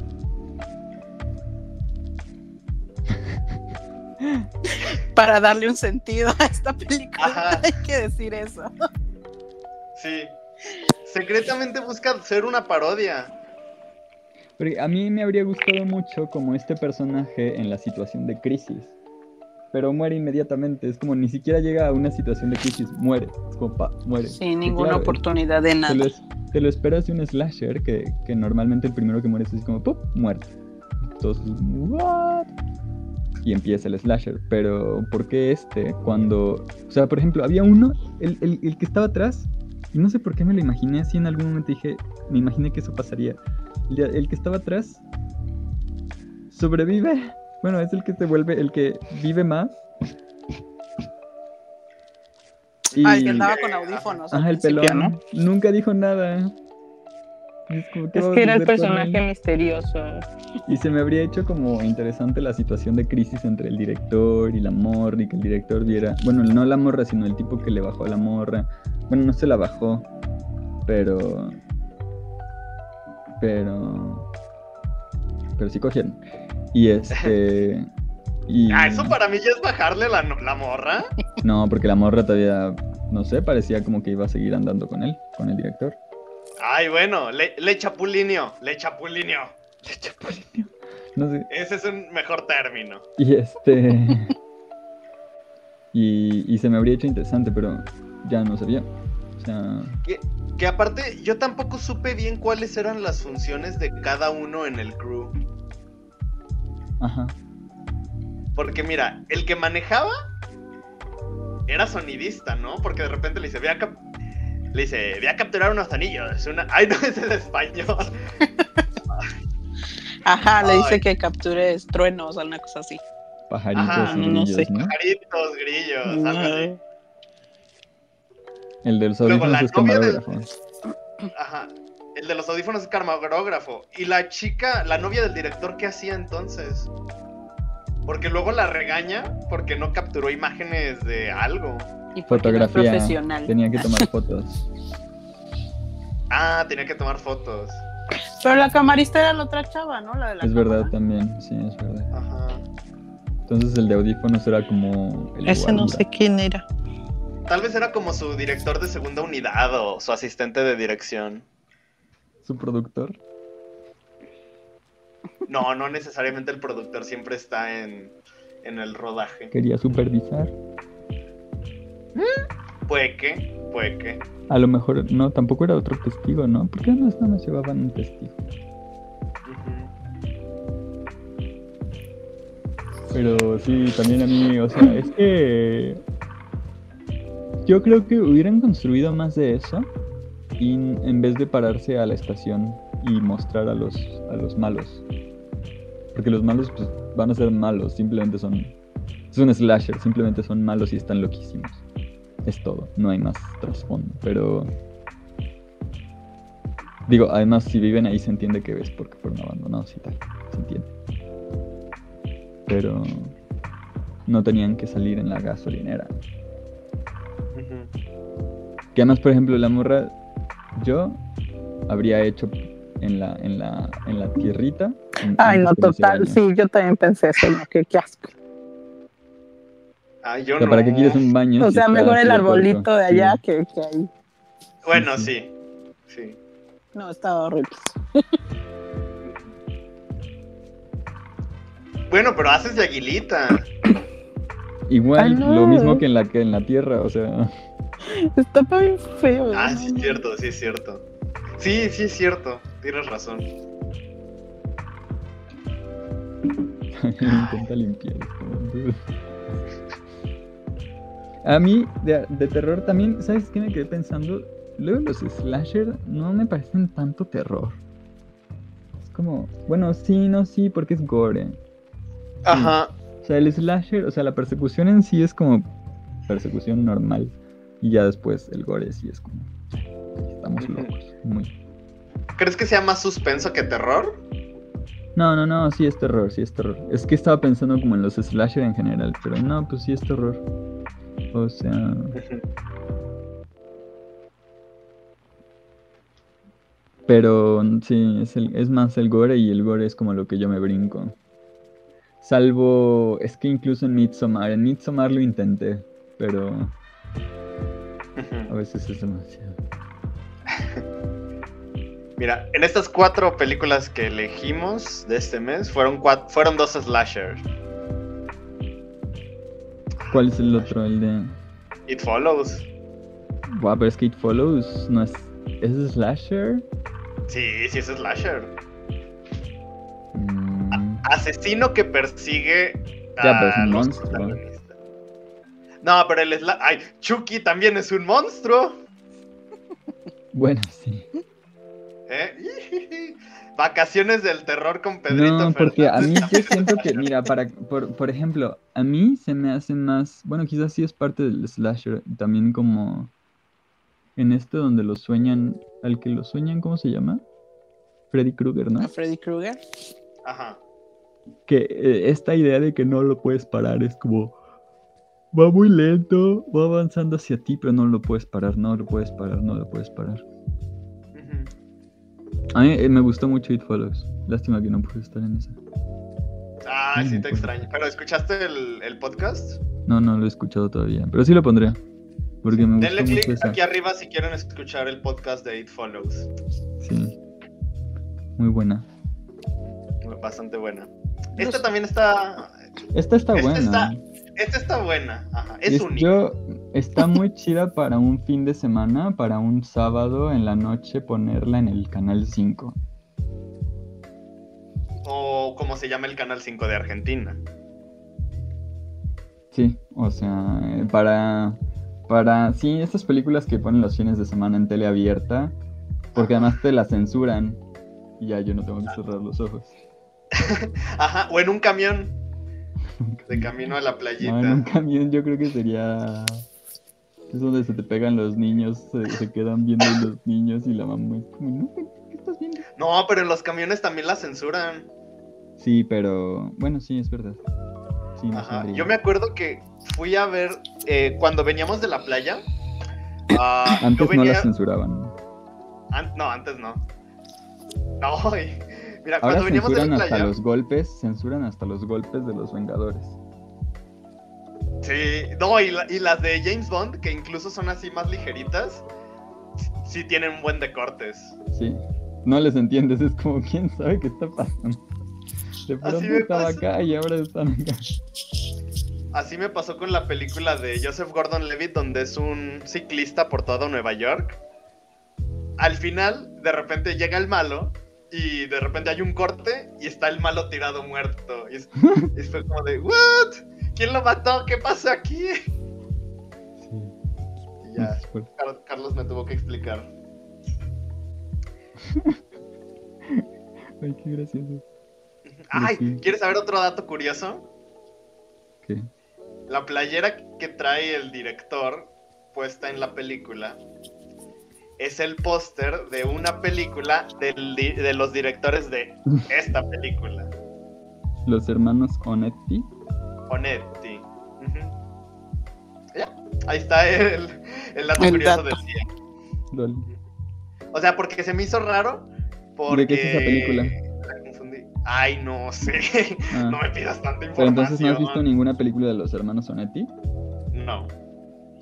Para darle un sentido a esta película, hay que decir eso. Sí. Secretamente busca hacer una parodia. Pero a mí me habría gustado mucho como este personaje en la situación de crisis pero muere inmediatamente. Es como ni siquiera llega a una situación de crisis, muere. Es como, pa, muere. Sin ninguna oportunidad de nada. Te lo, esperas de un slasher que, normalmente el primero que muere es así como, ¡pum! muerte. Entonces, ¿what? Y empieza el slasher. Pero, ¿por qué este? Cuando. O sea, por ejemplo, había uno, el, el que estaba atrás, y no sé por qué me lo imaginé así en algún momento dije, me imaginé que eso pasaría. El, el que estaba atrás sobrevive Bueno, es el que se vuelve, el que vive más. Ah, el que andaba con audífonos. Ajá, el pelón. Nunca dijo nada. Es, que era el personaje misterioso. Y se me habría hecho como interesante la situación de crisis entre el director y la morra y que el director viera, bueno, no la morra, sino el tipo que le bajó a la morra. Bueno, no se la bajó, pero... Pero... Pero sí cogieron. Y este... Y... Ah, eso para mí ya es bajarle la, la morra. No, porque la morra todavía, no sé, parecía como que iba a seguir andando con él, con el director. Ay, bueno, le, le chapulinio, le chapulinio. Le chapulinio. No sé. Ese es un mejor término. Y este. y, y se me habría hecho interesante, pero ya no sabía. O sea. Que, que aparte, yo tampoco supe bien cuáles eran las funciones de cada uno en el crew. Ajá. Porque mira, el que manejaba era sonidista, ¿no? Porque de repente le dice, ve acá, le dice, voy a capturar unos anillos. Una... Ay, no, es en español. Ajá, le dice que captures truenos o alguna cosa así. Pajaritos, Ajá, grillos, no, sé. Pajaritos, grillos, algo así. El de los audífonos es camarógrafo. Ajá. El de los audífonos es camarógrafo. Y la chica, la novia del director, ¿qué hacía entonces? Porque luego la regaña porque no capturó imágenes de algo. Y fotografía profesional. Tenía que tomar fotos. ah, tenía que tomar fotos. Pero la camarista era la otra chava, ¿no? La de la es verdad también, sí, es verdad. Ajá. Entonces el de audífonos era como... Ese no sé quién era. Tal vez era como su director de segunda unidad o su asistente de dirección. ¿Su productor? No, no necesariamente el productor siempre está en, en el rodaje. Quería supervisar. Puede que, puede que. A lo mejor, no, tampoco era otro testigo, ¿no? ¿Por qué no, nos llevaban un testigo? Pero sí, también a mí, o sea, es que yo creo que hubieran construido más de eso y en vez de pararse a la estación y mostrar a los, a los malos. Porque los malos pues, van a ser malos, simplemente son... Es un slasher, simplemente son malos y están loquísimos es todo, no hay más trasfondo, pero... Digo, además si viven ahí se entiende que ves porque fueron abandonados y tal, se entiende. Pero no tenían que salir en la gasolinera. Que además, por ejemplo, la morra, yo habría hecho en la, en la, en la tierrita. Ay, no, total, sí, yo también pensé eso, ¿no? qué asco. Ah, yo ¿Para qué quieres un baño? O sea, mejor el arbolito de allá que, ahí. Bueno, sí. sí. No, estaba horrible. bueno, pero haces de aguilita. Igual, lo mismo que en la que en la tierra, o sea. Está bien feo. Ah, sí es cierto, sí es cierto. Sí, sí es cierto. Tienes razón. Intenta limpiar. A mí, de, terror también, ¿sabes qué me quedé pensando? Luego los slasher no me parecen tanto terror. Es como, bueno, sí, no, sí, porque es gore. Ajá. O sea, el slasher, o sea, la persecución en sí es como persecución normal. Y ya después el gore sí es como, estamos locos. Muy. ¿Crees que sea más suspenso que terror? No, no, no, sí es terror, sí es terror. Es que estaba pensando como en los slasher en general, pero no, pues sí es terror. O sea. Pero sí, es, el, es más el gore y el gore es como lo que yo me brinco. Salvo, es que incluso en Midsommar, en Midsommar lo intenté, pero a veces es demasiado. Mira, en estas cuatro películas que elegimos de este mes fueron, fueron dos slashers. ¿Cuál es el otro? El de. It Follows. Wow, pero es que It Follows no es. ¿Es slasher? Sí, sí es slasher. Mm. Asesino que persigue. Ya, pero es un monstruo. No, pero el slasher. Ay, Chucky también es un monstruo. Bueno, sí. ¿Eh? Vacaciones del terror con Pedrito No, porque a mí yo siento que, mira, para, por, por ejemplo, a mí se me hace más, bueno, quizás sí es parte del slasher, también como en este donde lo sueñan, al que lo sueñan, ¿cómo se llama? Freddy Krueger, ¿no? ¿A Freddy Krueger? Ajá. Que eh, esta idea de que no lo puedes parar es como, va muy lento, va avanzando hacia ti, pero no lo puedes parar, no lo puedes parar, no lo puedes parar. A mí eh, me gustó mucho It Follows. Lástima que no pude estar en esa. Ah, sí, te extraño. ¿Pero escuchaste el, podcast? No, no lo he escuchado todavía. Pero sí lo pondré. Porque me Denle click aquí arriba si quieren escuchar el podcast de It Follows. Sí. Muy buena. Bastante buena. Esta también está. Esta está buena. Esta está buena. Ajá. Es, única. Está muy chida para un fin de semana, para un sábado en la noche ponerla en el canal 5. O como se llama el canal 5 de Argentina. Sí, o sea, para para sí, estas películas que ponen los fines de semana en tele abierta, porque además te la censuran y ya yo no tengo que cerrar los ojos. Ajá, o en un camión. De camino a la playita. No, en un camión yo creo que sería. Es donde se te pegan los niños, se, quedan viendo los niños y la mamá es como, no, ¿qué estás viendo? No, pero en los camiones también la censuran. Sí, pero bueno, sí, es verdad. Ajá. Yo me acuerdo que fui a ver eh, cuando veníamos de la playa. Uh, antes no la censuraban. no, antes no. No, Mira, Ahora cuando veníamos de la hasta los golpes, censuran hasta los golpes de los Vengadores. Sí, no, y, las de James Bond, que incluso son así más ligeritas, sí tienen un buen de cortes. Sí, no les entiendes, es como, ¿quién sabe qué está pasando? De pronto estaba acá y ahora están acá. Así me pasó con la película de Joseph Gordon-Levitt, donde es un ciclista por todo Nueva York. Al final, de repente llega el malo y de repente hay un corte y está el malo tirado muerto. Y, fue como de, ¿what? ¿Quién lo mató? ¿Qué pasa aquí? Y ya, Carlos me tuvo que explicar. Ay, qué gracioso. Ay, ¿quieres saber otro dato curioso? ¿Qué? La playera que trae el director puesta en la película es el póster de una película de los directores de esta película. Los hermanos Onetti. Onetti. Ya, ahí está el, el dato curioso del día. O sea, porque se me hizo raro. Porque... ¿De qué es esa película? Ay, no sé. Ah. No me pidas tanta información. Pero entonces no has visto ninguna película de los hermanos Onetti? No.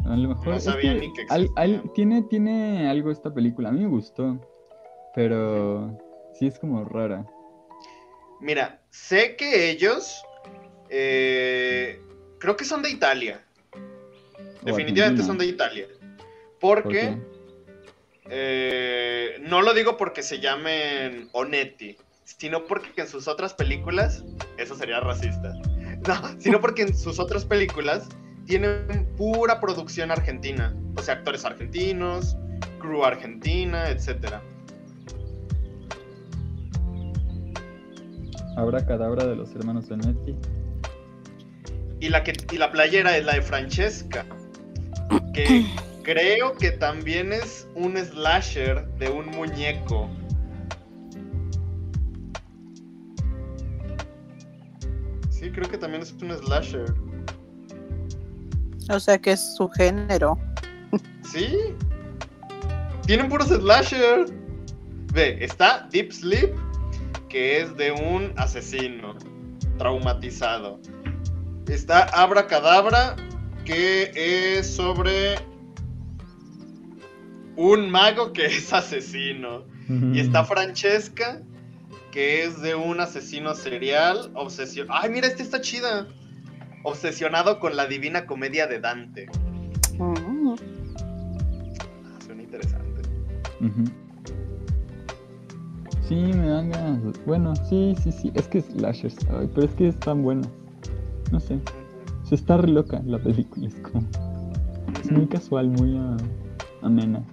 A lo mejor. tiene, tiene algo esta película. A mí me gustó. Pero sí es como rara. Mira, sé que ellos. Eh, creo que son de Italia. Definitivamente son de Italia. Porque. Eh, no lo digo porque se llamen Onetti, sino porque en sus otras películas. Eso sería racista. No, sino porque en sus otras películas tienen pura producción argentina. O sea, actores argentinos, crew argentina, etc. Habrá cadabra de los hermanos Zanetti. Y la, que, y la playera es la de Francesca. Que creo que también es un slasher de un muñeco. Sí, creo que también es un slasher. O sea que es su género. Sí. Tienen puros slasher. Ve, está Deep Sleep, que es de un asesino traumatizado. Está Abracadabra, que es sobre un mago que es asesino. Y está Francesca, que es de un asesino serial, obsesión. Ay, mira, esta está chida obsesionado con la divina comedia de Dante. Oh. suena interesante. Sí, me dan ganas. Bueno, sí, sí, sí. Es que es slashers, pero es que es tan bueno. No sé. Se está re loca la película. Es como. Es muy casual, muy amena.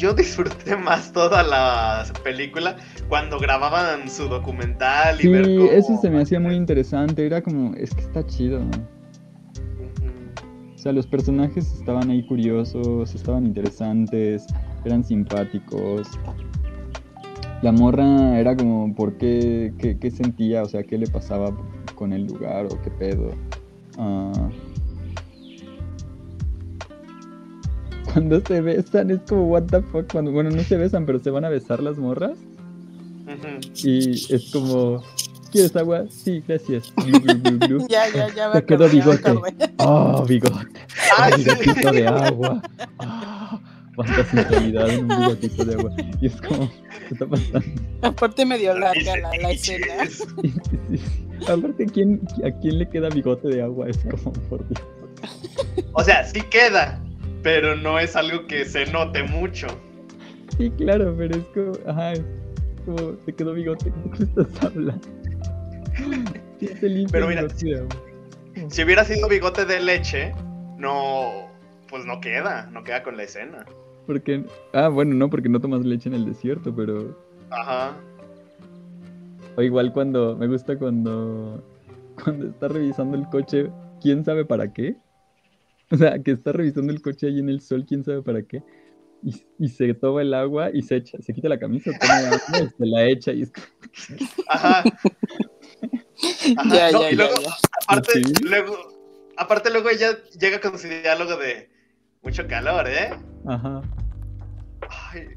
yo disfruté más toda la película cuando grababan su documental y ver cómo... eso se me hacía muy interesante, era como, es que está chido. O sea, los personajes estaban ahí curiosos, estaban interesantes, eran simpáticos. La morra era como, ¿por qué? ¿Qué, sentía? O sea, ¿qué le pasaba con el lugar o qué pedo? Ah, cuando se besan es como, what the fuck, cuando, bueno, no se besan, pero se van a besar las morras. Y es como, ¿quieres agua? Sí, gracias. ya, ya, ya. Me quedó bigote. Oh, bigote. Ah, bigotito de agua. Oh, cuánta sensualidad en un bigotito de agua. Y es como, ¿qué está pasando? Aparte medio larga la, la escena. Aparte, ¿quién, ¿a quién le queda bigote de agua? Es como, por Dios. O sea, sí queda, pero no es algo que se note mucho. Sí, claro, pero es como, ajá, es como, te quedó bigote, ¿qué estás hablando? pero mira, si hubiera sido bigote de leche, no, pues no queda, no queda con la escena. Porque, ah, bueno, no, porque no tomas leche en el desierto, pero... Ajá. O igual cuando, me gusta cuando, cuando está revisando el coche, ¿quién sabe para qué? O sea, que está revisando el coche ahí en el sol, quién sabe para qué. Y, se toma el agua y se echa, se quita la camisa, toma agua y se la echa y es... Ajá. Ajá. y luego, aparte, luego, aparte luego ella llega con su diálogo de mucho calor, ¿eh? Ajá. Ay,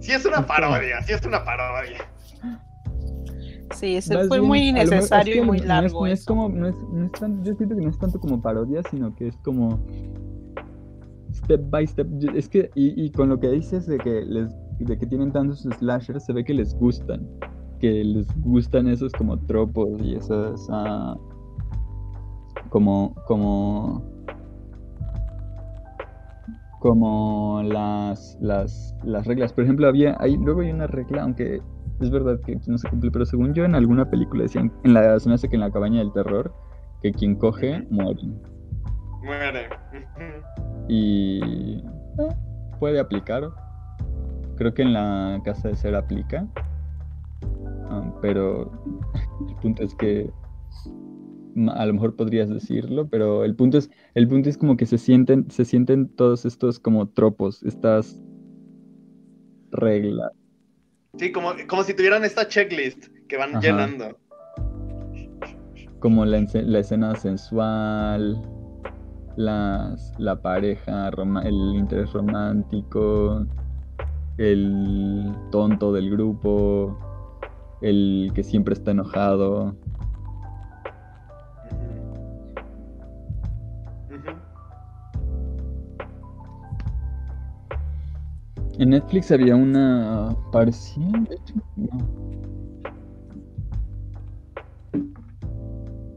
sí es una parodia, sí es una parodia. Sí, ese fue muy innecesario y muy largo. No es, como, no es, no es tan, yo siento que no es tanto como parodia, sino que es como step by step. Es que, y, y con lo que dices de que les, de que tienen tantos slashers, se ve que les gustan. Que les gustan esos como tropos y esas uh, como, como, como las, las, las reglas. Por ejemplo, había, hay, luego hay una regla, aunque es verdad que no se cumple, pero según yo en alguna película decían, en la, se me hace que en la cabaña del terror, que quien coge muere. Muere. y eh, puede aplicar. Creo que en la casa de ser aplica. Ah, pero el punto es que a lo mejor podrías decirlo, pero el punto es, el punto es como que se sienten, se sienten todos estos como tropos, estas reglas Sí, como, como si tuvieran esta checklist que van llenando. Como la, escena sensual, las, la pareja, el interés romántico, el tonto del grupo, el que siempre está enojado. En Netflix había una parecía,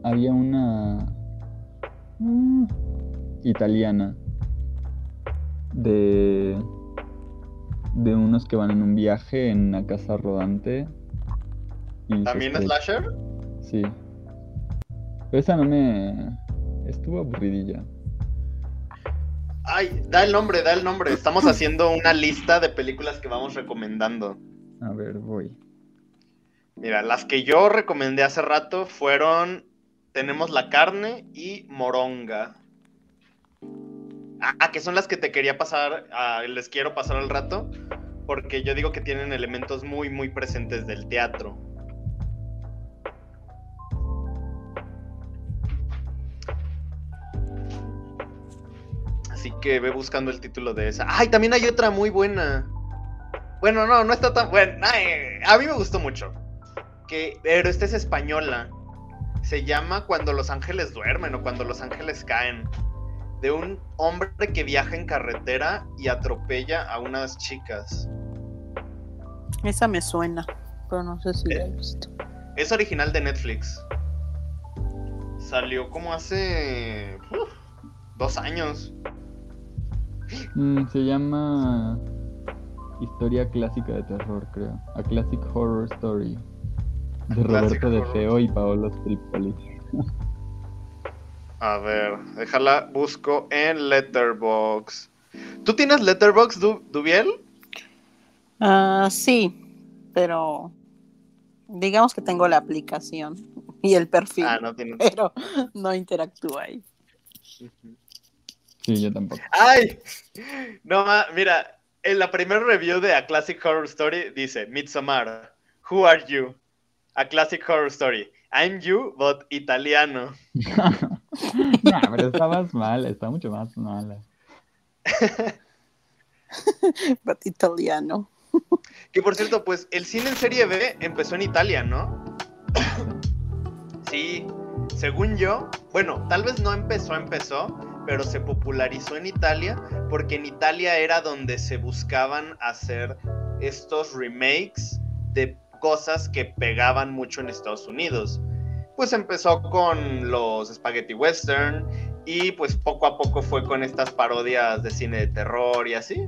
Había una mm, italiana de de unos que van en un viaje en una casa rodante. ¿También es slasher? Sí. Pero esa no me estuvo aburridilla. Ay, da el nombre, da el nombre. Estamos haciendo una lista de películas que vamos recomendando. A ver, voy. Mira, las que yo recomendé hace rato fueron Tenemos la carne y Moronga. Ah, que son las que te quería pasar, ah, les quiero pasar al rato, porque yo digo que tienen elementos muy, muy presentes del teatro. Así que ve buscando el título de esa. ¡Ay! También hay otra muy buena. Bueno, no, no está tan buena. a mí me gustó mucho. Que, pero esta es española. Se llama Cuando los ángeles duermen o Cuando los ángeles caen. De un hombre que viaja en carretera y atropella a unas chicas. Esa me suena, pero no sé si la he visto. Es original de Netflix. Salió como hace dos años. Mm, se llama Historia clásica de terror, creo. A Classic Horror Story. De Roberto De Feo y Paolo Stripoli. A ver, déjala, busco en Letterbox. ¿Tú tienes Letterbox, Dubiel? Ah, sí, pero digamos que tengo la aplicación y el perfil, ah, no pero no interactúa ahí. Sí, yo tampoco. ¡Ay! No, mira, en la primera review de A Classic Horror Story dice, Midsommar, who are you? A Classic Horror Story. I'm you, but italiano. no, pero está más mala, está mucho más mala. but italiano. Que por cierto, pues el cine en serie B empezó en Italia, ¿no? Sí, según yo, bueno, tal vez no empezó, empezó, pero se popularizó en Italia porque en Italia era donde se buscaban hacer estos remakes de cosas que pegaban mucho en Estados Unidos. Pues empezó con los spaghetti western y pues poco a poco fue con estas parodias de cine de terror y así.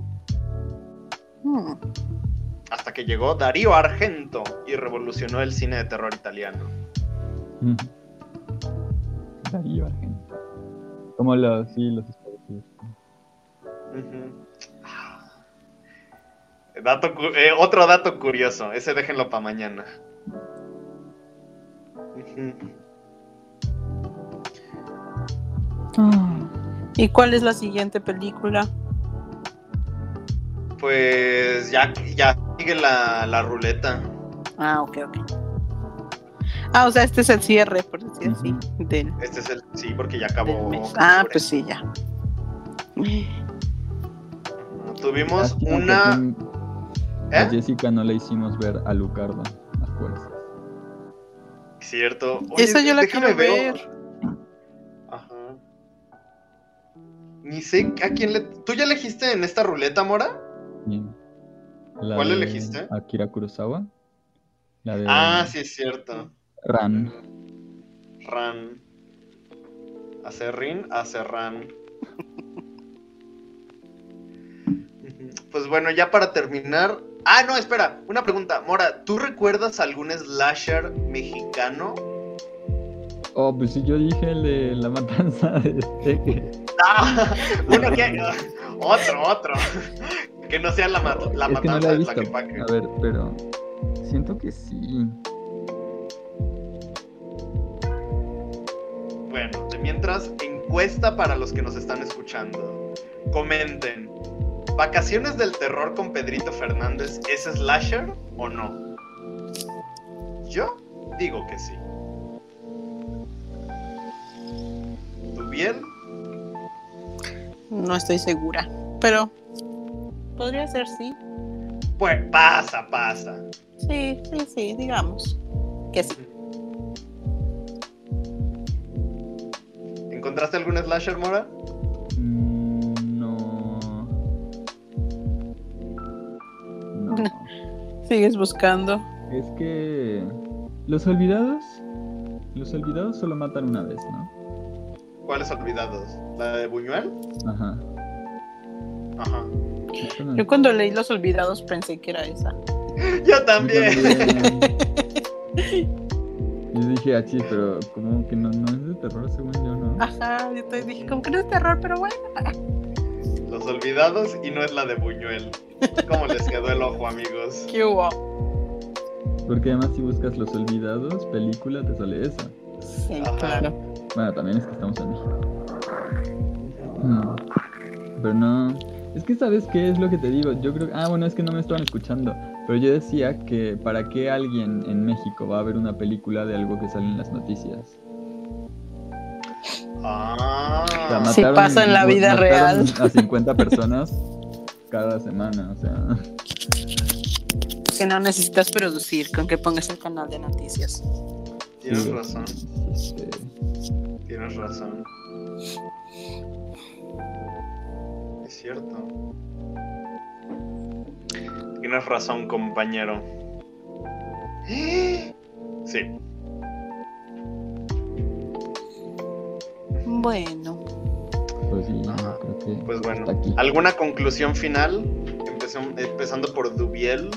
Hmm. Hasta que llegó Darío Argento y revolucionó el cine de terror italiano. Darío Argento. Como los, sí, los dato, eh, otro dato curioso, ese déjenlo para mañana. ¿Y cuál es la siguiente película? Pues ya, ya sigue la, la ruleta. Ah, ok, ok. Ah, o sea, este es el cierre, por decir así. Este es el, sí, porque ya acabó. Ah, pues sí, ya. Tuvimos una. ¿Eh? A Jessica no le hicimos ver a Lucardo a fuerzas. Cierto. Esa yo la quiero ver. Ajá. Ni sé a quién le. ¿Tú ya elegiste en esta ruleta, Mora? Bien. ¿Cuál elegiste? Akira Kurosawa. La de... Ah, sí, es cierto. Ran. Ran. Hace rin, hace ran. pues bueno, ya para terminar. Ah, no, espera, una pregunta. Mora, ¿tú recuerdas algún slasher mexicano? Oh, pues si yo dije el de la matanza de este. Ah, que. Otro, otro. Que no sea la, la matanza de Tlaquepaque. A ver, pero. Siento que sí. Bueno, de mientras, encuesta para los que nos están escuchando. Comenten. ¿Vacaciones del terror con Pedrito Fernández es slasher o no? Yo digo que sí. ¿Tú bien? No estoy segura, pero podría ser sí. Pues pasa, pasa. Sí, sí, sí, digamos que sí. ¿Encontraste algún slasher, Mora? Mm, no. no. Sigues buscando. Es que los olvidados, los olvidados solo matan una vez, ¿no? ¿Cuáles olvidados? ¿La de Buñuel? Ajá. Ajá. Yo cuando leí Los Olvidados pensé que era esa. Yo también. Yo dije, ah, sí, pero como que no, no es de terror, según yo, ¿no? Ajá, yo te dije, como que no es terror, pero bueno. Los olvidados y no es la de Buñuel. ¿Cómo les quedó el ojo, amigos? ¿Qué hubo? Porque además si buscas Los Olvidados, película, te sale esa. Sí, claro. Bueno, también es que estamos en México. Mm. Pero no... Es que sabes qué es lo que te digo. Yo creo Ah, bueno, es que no me estaban escuchando. Pero yo decía que para qué alguien en México va a ver una película de algo que sale en las noticias. Ah. si pasa en la vida real. A 50 personas cada semana, o sea. Que no necesitas producir con que pongas el canal de noticias. Tienes razón. Tienes razón. Es cierto. Tienes razón, compañero. Sí. Bueno. Pues sí, creo que Pues bueno, ¿alguna conclusión final? empezando por Dubiel.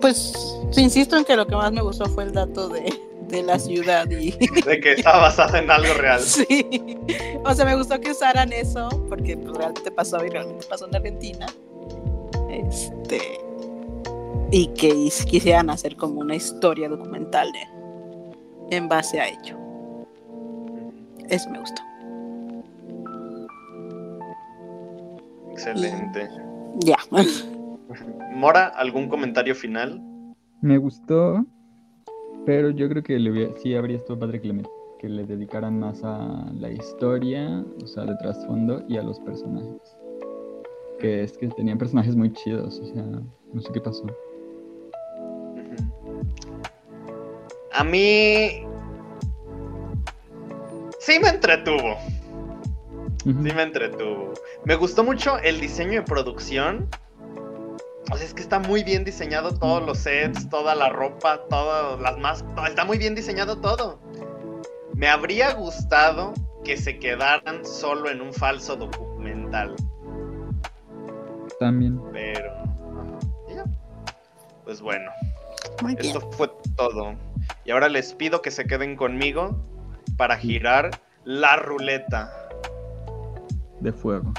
Pues insisto en que lo que más me gustó fue el dato de, de la ciudad y... De que está basada en algo real. Sí. O sea, me gustó que usaran eso porque pues, realmente pasó y realmente pasó en Argentina. Este. Y que quisieran hacer como una historia documental de, en base a ello. Eso me gustó. Excelente. ya. Mora, ¿algún comentario final? Me gustó, pero yo creo que le sí habría estado padre que le, que le dedicaran más a la historia, o sea, de trasfondo y a los personajes. Que es que tenían personajes muy chidos, o sea, no sé qué pasó. A mí sí me entretuvo. Sí me entretuvo. Me gustó mucho el diseño de producción. O sea, es que está muy bien diseñado todos los sets, toda la ropa, todas las más... Está muy bien diseñado todo. Me habría gustado que se quedaran solo en un falso documental. También. Pero... Pues bueno. Esto fue todo. Y ahora les pido que se queden conmigo para girar la ruleta de fuego.